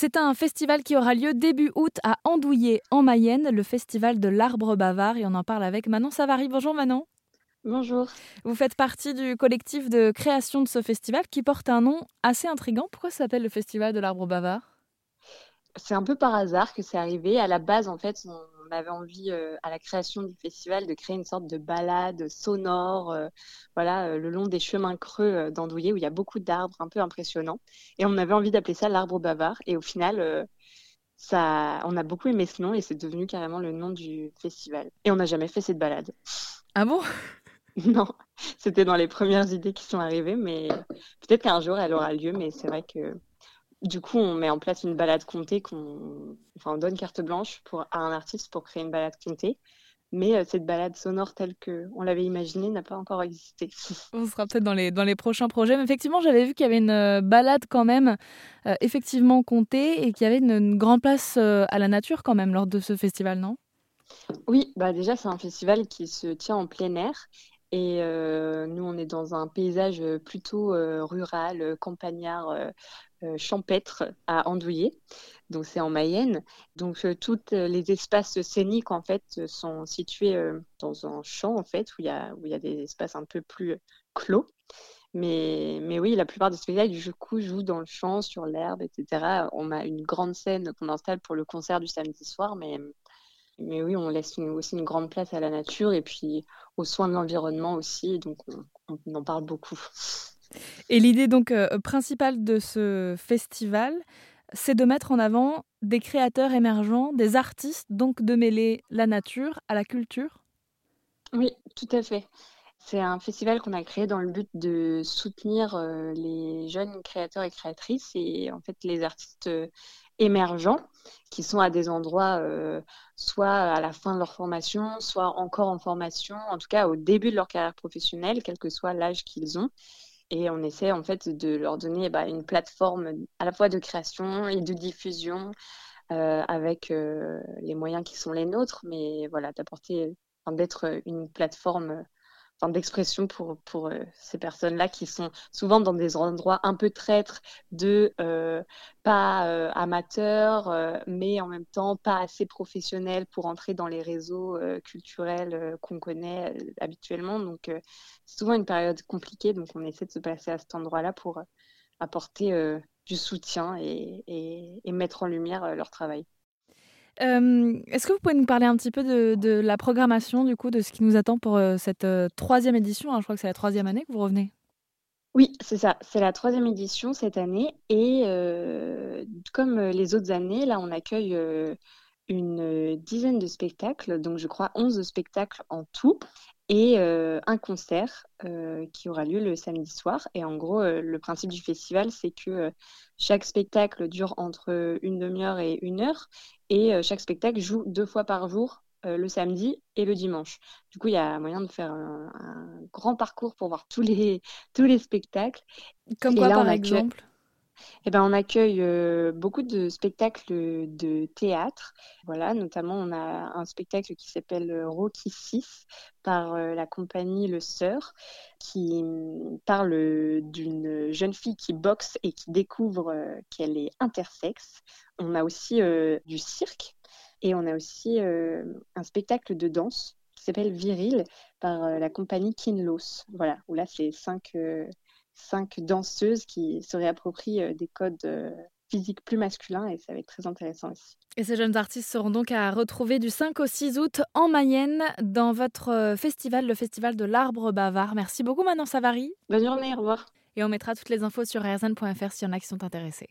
C'est un festival qui aura lieu début août à Andouillé, en Mayenne, le festival de l'arbre bavard. Et on en parle avec Manon Savary. Bonjour Manon. Bonjour. Vous faites partie du collectif de création de ce festival qui porte un nom assez intrigant. Pourquoi ça s'appelle le festival de l'arbre bavard? C'est un peu par hasard que c'est arrivé. À la base, en fait, on avait envie, euh, à la création du festival, de créer une sorte de balade sonore, euh, voilà, euh, le long des chemins creux d'Andouillé, où il y a beaucoup d'arbres un peu impressionnants. Et on avait envie d'appeler ça l'arbre bavard. Et au final, ça, on a beaucoup aimé ce nom et c'est devenu carrément le nom du festival. Et on n'a jamais fait cette balade. Ah bon? Non, c'était dans les premières idées qui sont arrivées, mais peut-être qu'un jour elle aura lieu, mais c'est vrai que du coup, on met en place une balade comptée, qu'on, enfin, on donne carte blanche pour, à un artiste pour créer une balade comptée. Mais euh, cette balade sonore telle qu'on l'avait imaginée n'a pas encore existé. On sera peut-être dans les, dans les prochains projets. Mais effectivement, j'avais vu qu'il y avait une euh, balade quand même euh, effectivement comptée et qu'il y avait une, grande place à la nature quand même lors de ce festival, non? Oui, bah déjà c'est un festival qui se tient en plein air et nous, on est dans un paysage plutôt rural, campagnard, champêtre à Andouillé. Donc, c'est en Mayenne. Donc, tous les espaces scéniques, en fait, sont situés dans un champ, en fait, où il y a, y a des espaces un peu plus clos. Mais, mais oui, la plupart des spectacles, du coup, jouent dans le champ, sur l'herbe, etc. On a une grande scène qu'on installe pour le concert du samedi soir, mais mais oui, on laisse aussi une grande place à la nature et puis aux soins de l'environnement aussi. Donc, on, en parle beaucoup. Et l'idée donc euh, principale de ce festival, c'est de mettre en avant des créateurs émergents, des artistes, donc de mêler la nature à la culture? Oui, tout à fait. C'est un festival qu'on a créé dans le but de soutenir euh, les jeunes créateurs et créatrices et en fait les artistes euh, émergents qui sont à des endroits euh, soit à la fin de leur formation, soit encore en formation, en tout cas au début de leur carrière professionnelle, quel que soit l'âge qu'ils ont. Et on essaie en fait de leur donner bah, une plateforme à la fois de création et de diffusion euh, avec euh, les moyens qui sont les nôtres, mais voilà, d'apporter, d'être une plateforme d'expression pour, pour euh, ces personnes-là qui sont souvent dans des endroits un peu traîtres de euh, pas euh, amateurs, mais en même temps pas assez professionnels pour entrer dans les réseaux culturels qu'on connaît habituellement. Donc, c'est souvent une période compliquée. Donc, on essaie de se placer à cet endroit-là pour apporter du soutien et, et mettre en lumière leur travail. Est-ce que vous pouvez nous parler un petit peu de, la programmation, du coup, de ce qui nous attend pour cette troisième édition? Hein, Je crois que c'est la troisième année que vous revenez. Oui, c'est ça. C'est la troisième édition cette année. Et comme les autres années, là, on accueille une dizaine de spectacles, donc je crois 11 spectacles en tout et euh, un concert euh, qui aura lieu le samedi soir. Et en gros, euh, le principe du festival, c'est que chaque spectacle dure entre une demi-heure et une heure, et chaque spectacle joue deux fois par jour, le samedi et le dimanche. Du coup, il y a moyen de faire un, grand parcours pour voir tous les, tous les spectacles. Comme quoi, par exemple eh ben, on accueille euh, beaucoup de spectacles de théâtre. Voilà, notamment, on a un spectacle qui s'appelle euh, Rocky 6 par euh, la compagnie Le Sœur, qui mm, parle d'une jeune fille qui boxe et qui découvre qu'elle est intersexe. On a aussi du cirque et on a aussi un spectacle de danse qui s'appelle Viril par la compagnie Kinlos. Voilà, où là, c'est cinq cinq danseuses qui se réapproprient euh, des codes euh, physiques plus masculins et ça va être très intéressant aussi. Et ces jeunes artistes seront donc à retrouver du 5 au 6 août en Mayenne dans votre euh, festival, le festival de l'arbre bavard. Merci beaucoup Manon Savary. Bonne journée, au revoir. Et on mettra toutes les infos sur rzn.fr s'il y en a qui sont intéressés.